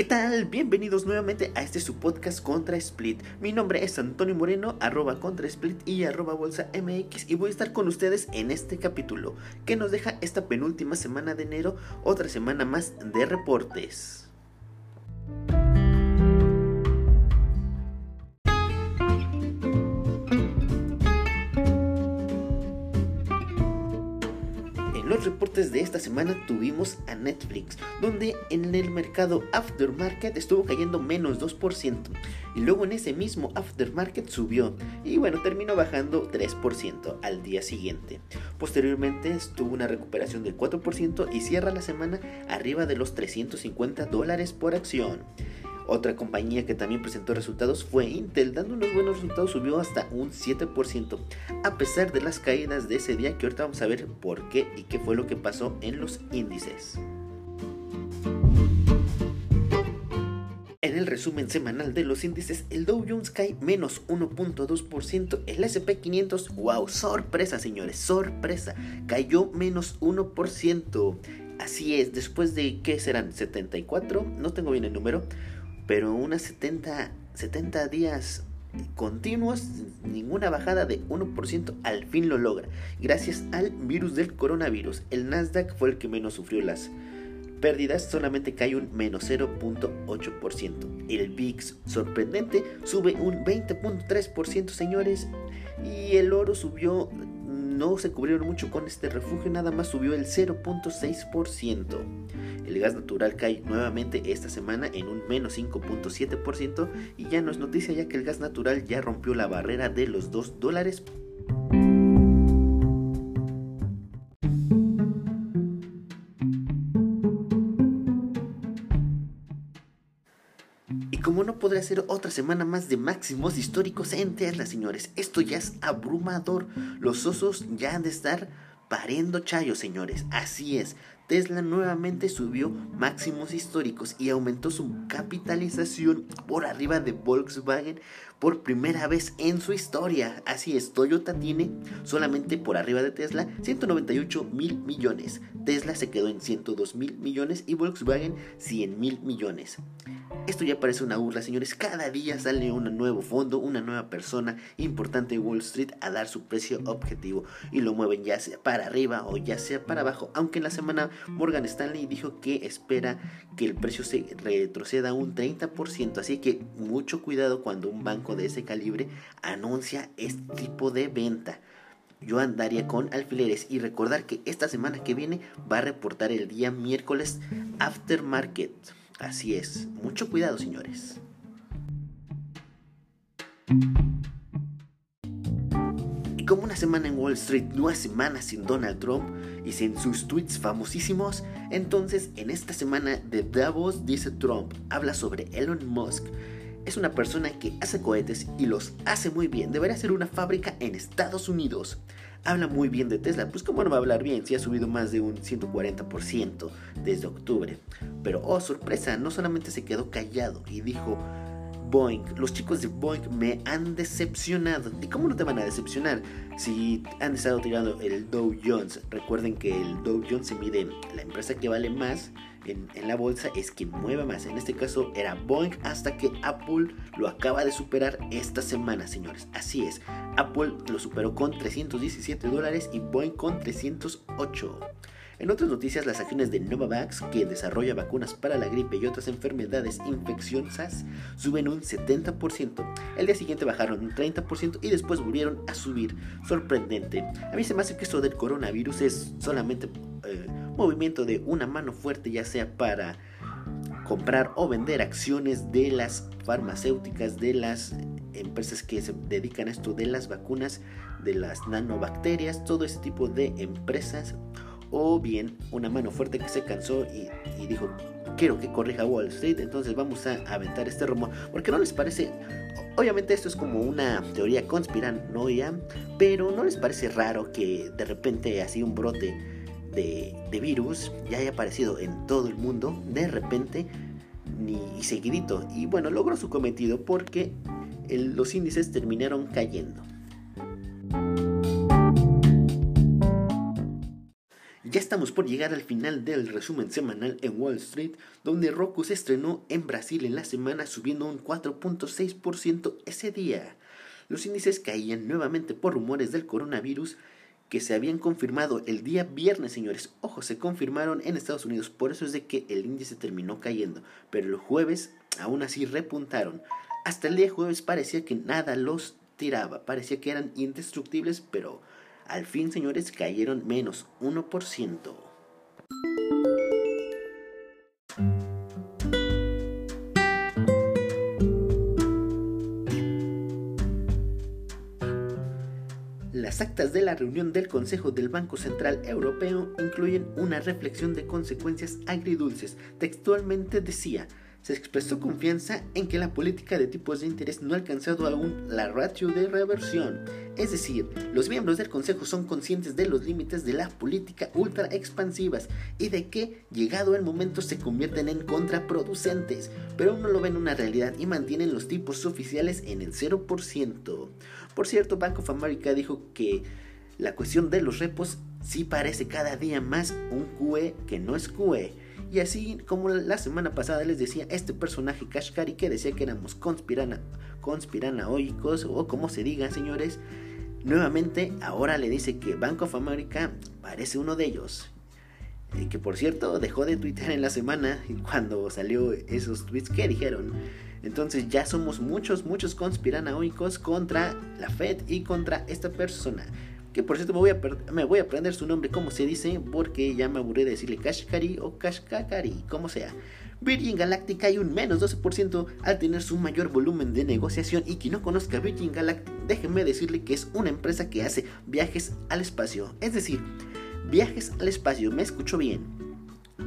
¿Qué tal? Bienvenidos nuevamente a este su podcast Contra Split. Mi nombre es Antonio Moreno, arroba Contra Split y arroba Bolsa MX y voy a estar con ustedes en este capítulo que nos deja esta penúltima semana de enero, otra semana más de reportes. Los reportes de esta semana tuvimos a Netflix, donde en el mercado aftermarket estuvo cayendo menos 2%, y luego en ese mismo aftermarket subió, y bueno, terminó bajando 3% al día siguiente. Posteriormente estuvo una recuperación del 4% y cierra la semana arriba de los 350 dólares por acción. Otra compañía que también presentó resultados fue Intel, dando unos buenos resultados, subió hasta un 7%, a pesar de las caídas de ese día que ahorita vamos a ver por qué y qué fue lo que pasó en los índices. En el resumen semanal de los índices, el Dow Jones cae menos 1.2%, el SP500, wow, sorpresa señores, sorpresa, cayó menos 1%. Así es, después de, ¿qué serán? 74, no tengo bien el número, pero unas 70, 70 días continuos, ninguna bajada de 1% al fin lo logra, gracias al virus del coronavirus. El Nasdaq fue el que menos sufrió las pérdidas, solamente cae un menos 0.8%. El VIX, sorprendente, sube un 20.3%, señores, y el oro subió no se cubrieron mucho con este refugio, nada más subió el 0.6%. El gas natural cae nuevamente esta semana en un menos 5.7% y ya no es noticia ya que el gas natural ya rompió la barrera de los 2 dólares como no podría ser otra semana más de máximos históricos en Tesla, señores, esto ya es abrumador. Los osos ya han de estar pariendo chayos, señores. Así es, Tesla nuevamente subió máximos históricos y aumentó su capitalización por arriba de Volkswagen por primera vez en su historia. Así es, Toyota tiene solamente por arriba de Tesla 198 mil millones. Tesla se quedó en 102 mil millones y Volkswagen 100 mil millones. Esto ya parece una burla, señores. Cada día sale un nuevo fondo, una nueva persona importante en Wall Street a dar su precio objetivo y lo mueven ya sea para arriba o ya sea para abajo. Aunque en la semana Morgan Stanley dijo que espera que el precio se retroceda un 30%. Así que mucho cuidado cuando un banco de ese calibre anuncia este tipo de venta yo andaría con alfileres y recordar que esta semana que viene va a reportar el día miércoles aftermarket. Así es, mucho cuidado señores. Como una semana en Wall Street no es semana sin Donald Trump y sin sus tweets famosísimos, entonces en esta semana de Davos dice Trump, habla sobre Elon Musk. Es una persona que hace cohetes y los hace muy bien. Debería ser una fábrica en Estados Unidos habla muy bien de Tesla. Pues cómo no va a hablar bien si ha subido más de un 140% desde octubre. Pero oh sorpresa, no solamente se quedó callado y dijo, Boeing, los chicos de Boeing me han decepcionado. ¿Y cómo no te van a decepcionar si han estado tirando el Dow Jones? Recuerden que el Dow Jones se mide la empresa que vale más en, la bolsa es quien mueva más. En este caso era Boeing hasta que Apple lo acaba de superar esta semana, señores. Así es, Apple lo superó con 317 dólares y Boeing con 308. En otras noticias, las acciones de Novavax, que desarrolla vacunas para la gripe y otras enfermedades infecciosas, suben un 70%. El día siguiente bajaron un 30% y después volvieron a subir. Sorprendente. A mí se me hace que esto del coronavirus es solamente eh, movimiento de una mano fuerte, ya sea para comprar o vender acciones de las farmacéuticas, de las empresas que se dedican a esto de las vacunas, de las nanobacterias, todo ese tipo de empresas o bien una mano fuerte que se cansó y, dijo, quiero que corrija Wall Street, entonces vamos a aventar este rumor, porque no les parece, obviamente esto es como una teoría conspiranoia, pero no les parece raro que de repente así un brote de, virus ya haya aparecido en todo el mundo, de repente ni seguidito, y bueno, logró su cometido porque los índices terminaron cayendo. Ya estamos por llegar al final del resumen semanal en Wall Street, donde Roku se estrenó en Brasil en la semana subiendo un 4.6% ese día. Los índices caían nuevamente por rumores del coronavirus que se habían confirmado el día viernes, señores. Ojo, se confirmaron en Estados Unidos, por eso es de que el índice terminó cayendo, pero el jueves aún así repuntaron. Hasta el día jueves parecía que nada los tiraba, parecía que eran indestructibles, pero al fin, señores, cayeron menos 1%. Las actas de la reunión del Consejo del Banco Central Europeo incluyen una reflexión de consecuencias agridulces. Textualmente decía, se expresó confianza en que la política de tipos de interés no ha alcanzado aún la ratio de reversión. Es decir, los miembros del Consejo son conscientes de los límites de la política ultra expansivas y de que, llegado el momento, se convierten en contraproducentes, pero aún no lo ven una realidad y mantienen los tipos oficiales en el 0%. Por cierto, Bank of America dijo que la cuestión de los repos sí parece cada día más un QE que no es QE y así como la semana pasada les decía este personaje Kashkari que decía que éramos conspirana, conspiranoicos o como se diga señores, nuevamente ahora le dice que Bank of America parece uno de ellos. Y que por cierto dejó de tuitear en la semana cuando salió esos tweets que dijeron. Entonces ya somos muchos, muchos conspiranoicos contra la Fed y contra esta persona. Que por cierto me voy, a me voy a aprender su nombre como se dice porque ya me aburrí de decirle Kashkari o Kashkakari, como sea. Virgin Galactic hay un menos 12% al tener su mayor volumen de negociación y quien no conozca Virgin Galactic, déjenme decirle que es una empresa que hace viajes al espacio. Es decir, viajes al espacio, me escucho bien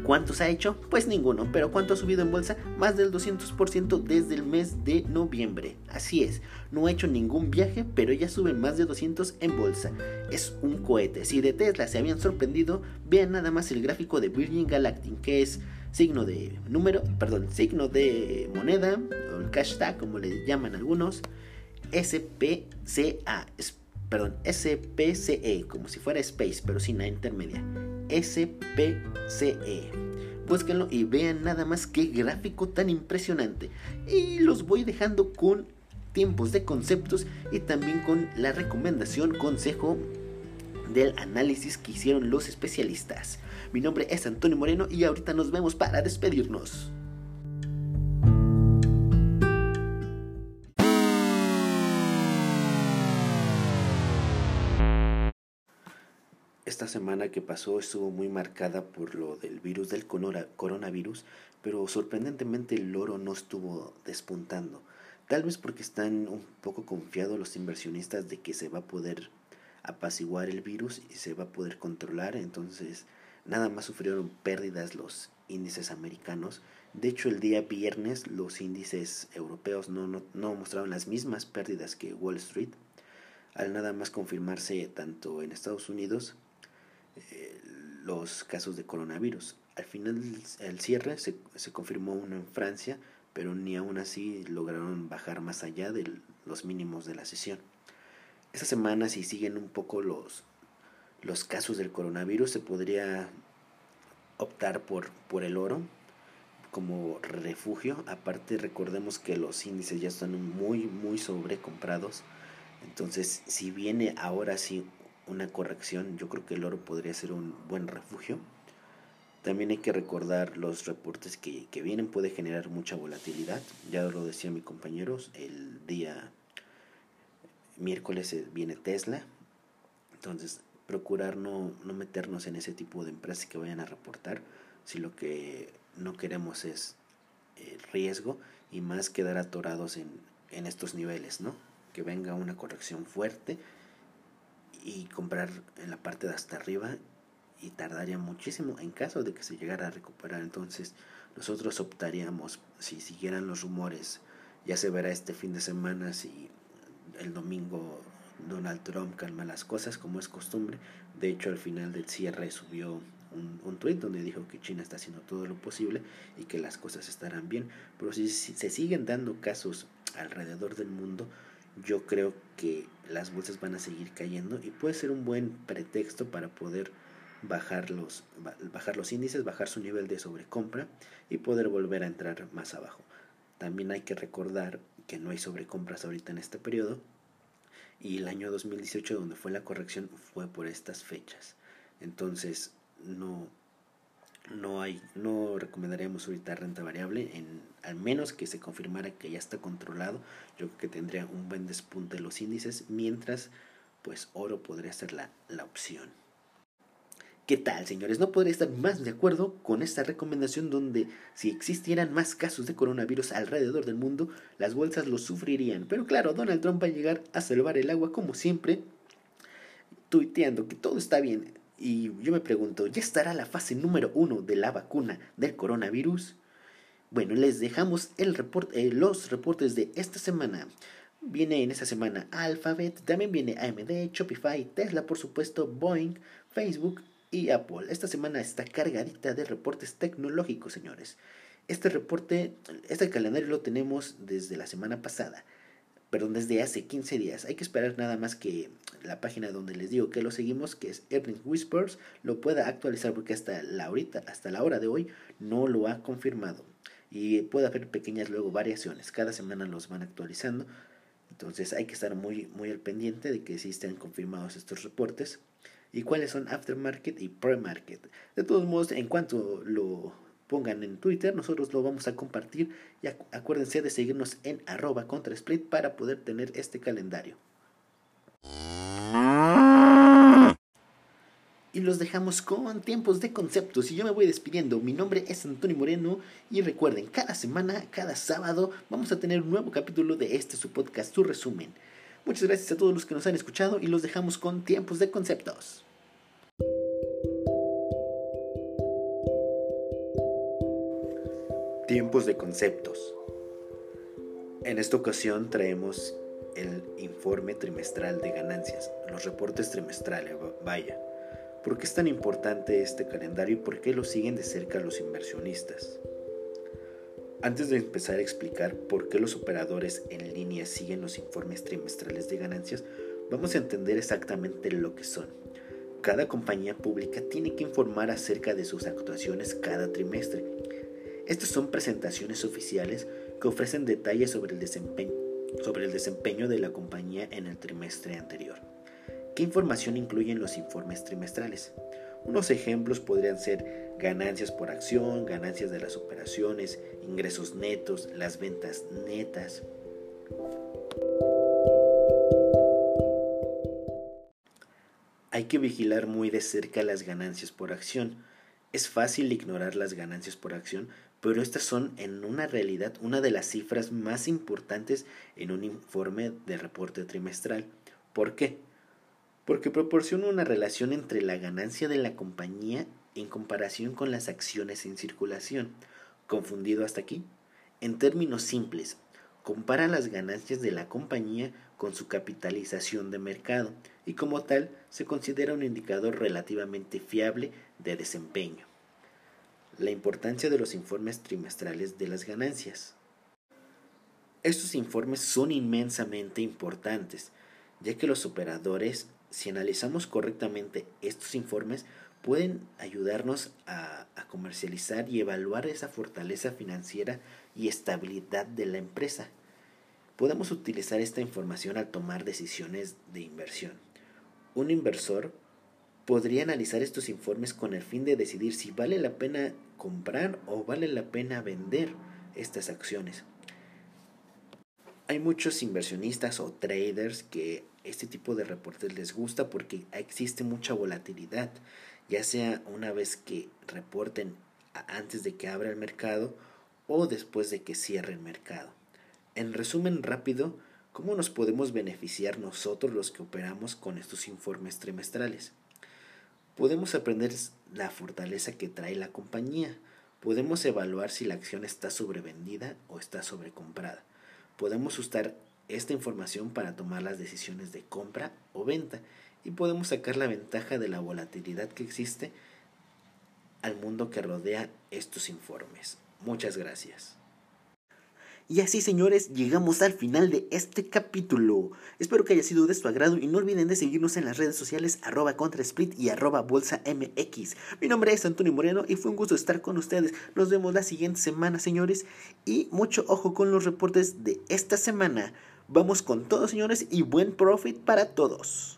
¿Cuántos ha hecho? Pues ninguno, pero ¿cuánto ha subido en bolsa? Más del 200% desde el mes de noviembre. Así es, no ha hecho ningún viaje, pero ya sube más de 200 en bolsa. Es un cohete. Si de Tesla se habían sorprendido, vean nada más el gráfico de Virgin Galactic, que es signo de número, perdón, signo de moneda, o el hashtag como le llaman algunos, SPCA, perdón, SPCE, como si fuera Space, pero sin la intermedia. SPCE. Búsquenlo y vean nada más qué gráfico tan impresionante. Y los voy dejando con tiempos de conceptos y también con la recomendación, consejo del análisis que hicieron los especialistas. Mi nombre es Antonio Moreno y ahorita nos vemos para despedirnos. Semana que pasó estuvo muy marcada por lo del virus del coronavirus, pero sorprendentemente el oro no estuvo despuntando. Tal vez porque están un poco confiados los inversionistas de que se va a poder apaciguar el virus y se va a poder controlar, entonces nada más sufrieron pérdidas los índices americanos. De hecho, el día viernes los índices europeos no, no mostraron las mismas pérdidas que Wall Street, al nada más confirmarse tanto en Estados Unidos los casos de coronavirus. Al final el cierre se, se, confirmó uno en Francia, pero ni aún así lograron bajar más allá de los mínimos de la sesión. Esta semana si siguen un poco los, los casos del coronavirus se podría optar por, por el oro como refugio. Aparte recordemos que los índices ya están muy muy sobrecomprados. Entonces si viene ahora sí una corrección, yo creo que el oro podría ser un buen refugio. También hay que recordar los reportes que, que vienen, puede generar mucha volatilidad. Ya lo decía mi compañero, el día miércoles viene Tesla. Entonces, procurar no, no meternos en ese tipo de empresas que vayan a reportar si lo que no queremos es el riesgo y más quedar atorados en, en estos niveles, ¿no? Que venga una corrección fuerte y comprar en la parte de hasta arriba y tardaría muchísimo en caso de que se llegara a recuperar. Entonces nosotros optaríamos, si siguieran los rumores, ya se verá este fin de semana si el domingo Donald Trump calma las cosas como es costumbre. De hecho al final del cierre subió un, un tweet donde dijo que China está haciendo todo lo posible y que las cosas estarán bien. Pero si se siguen dando casos alrededor del mundo, yo creo que las bolsas van a seguir cayendo y puede ser un buen pretexto para poder bajar los, bajar los índices, bajar su nivel de sobrecompra y poder volver a entrar más abajo. También hay que recordar que no hay sobrecompras ahorita en este periodo y el año 2018 donde fue la corrección fue por estas fechas. Entonces no, no hay, no recomendaríamos ahorita renta variable, en, al menos que se confirmara que ya está controlado. Yo creo que tendría un buen despunte de los índices, mientras pues oro podría ser la, la opción. ¿Qué tal, señores? No podría estar más de acuerdo con esta recomendación donde si existieran más casos de coronavirus alrededor del mundo, las bolsas lo sufrirían. Pero claro, Donald Trump va a llegar a salvar el agua como siempre, tuiteando que todo está bien. Y yo me pregunto, ¿ya estará la fase número uno de la vacuna del coronavirus? Bueno, les dejamos el eh, los reportes de esta semana. Viene en esta semana Alphabet, también viene AMD, Shopify, Tesla, por supuesto, Boeing, Facebook y Apple. Esta semana está cargadita de reportes tecnológicos, señores. Este reporte, este calendario lo tenemos desde la semana pasada, perdón, desde hace 15 días. Hay que esperar nada más que la página donde les digo que lo seguimos, que es Earnings Whispers, lo pueda actualizar porque hasta la ahorita, hasta la hora de hoy no lo ha confirmado. Y puede haber pequeñas luego variaciones. Cada semana los van actualizando. Entonces hay que estar muy, muy al pendiente de que sí estén confirmados estos reportes y cuáles son aftermarket y pre-market. De todos modos, en cuanto lo pongan en Twitter, nosotros lo vamos a compartir y acuérdense de seguirnos en arroba contrasplit para poder tener este calendario. Y los dejamos con tiempos de conceptos y yo me voy despidiendo. Mi nombre es Antonio Moreno y recuerden, cada semana, cada sábado, vamos a tener un nuevo capítulo de este su podcast, su resumen. Muchas gracias a todos los que nos han escuchado y los dejamos con tiempos de conceptos. Tiempos de conceptos. En esta ocasión traemos el informe trimestral de ganancias, los reportes trimestrales, vaya. ¿Por qué es tan importante este calendario y por qué lo siguen de cerca los inversionistas? Antes de empezar a explicar por qué los operadores en línea siguen los informes trimestrales de ganancias, vamos a entender exactamente lo que son. Cada compañía pública tiene que informar acerca de sus actuaciones cada trimestre. Estas son presentaciones oficiales que ofrecen detalles sobre el desempeño, sobre el desempeño de la compañía en el trimestre anterior. ¿Qué información incluyen los informes trimestrales? Unos ejemplos podrían ser ganancias por acción, ganancias de las operaciones, ingresos netos, las ventas netas. Hay que vigilar muy de cerca las ganancias por acción. Es fácil ignorar las ganancias por acción, pero estas son en una realidad una de las cifras más importantes en un informe de reporte trimestral. ¿Por qué? Porque proporciona una relación entre la ganancia de la compañía en comparación con las acciones en circulación. ¿Confundido hasta aquí? En términos simples, compara las ganancias de la compañía con su capitalización de mercado y como tal se considera un indicador relativamente fiable de desempeño. La importancia de los informes trimestrales de las ganancias. Estos informes son inmensamente importantes, ya que los operadores, si analizamos correctamente estos informes, pueden ayudarnos a, comercializar y evaluar esa fortaleza financiera y estabilidad de la empresa. Podemos utilizar esta información al tomar decisiones de inversión. Un inversor podría analizar estos informes con el fin de decidir si vale la pena comprar o vale la pena vender estas acciones. Hay muchos inversionistas o traders que este tipo de reportes les gusta porque existe mucha volatilidad ya sea una vez que reporten antes de que abra el mercado o después de que cierre el mercado. En resumen rápido, ¿cómo nos podemos beneficiar nosotros los que operamos con estos informes trimestrales? Podemos aprender la fortaleza que trae la compañía. Podemos evaluar si la acción está sobrevendida o está sobrecomprada. Podemos usar esta información para tomar las decisiones de compra o venta y podemos sacar la ventaja de la volatilidad que existe al mundo que rodea estos informes. Muchas gracias. Y así señores, llegamos al final de este capítulo. Espero que haya sido de su agrado y no olviden de seguirnos en las redes sociales arroba contrasplit y arroba bolsa mx. Mi nombre es Antonio Moreno y fue un gusto estar con ustedes. Nos vemos la siguiente semana señores y mucho ojo con los reportes de esta semana. Vamos con todo señores y buen profit para todos.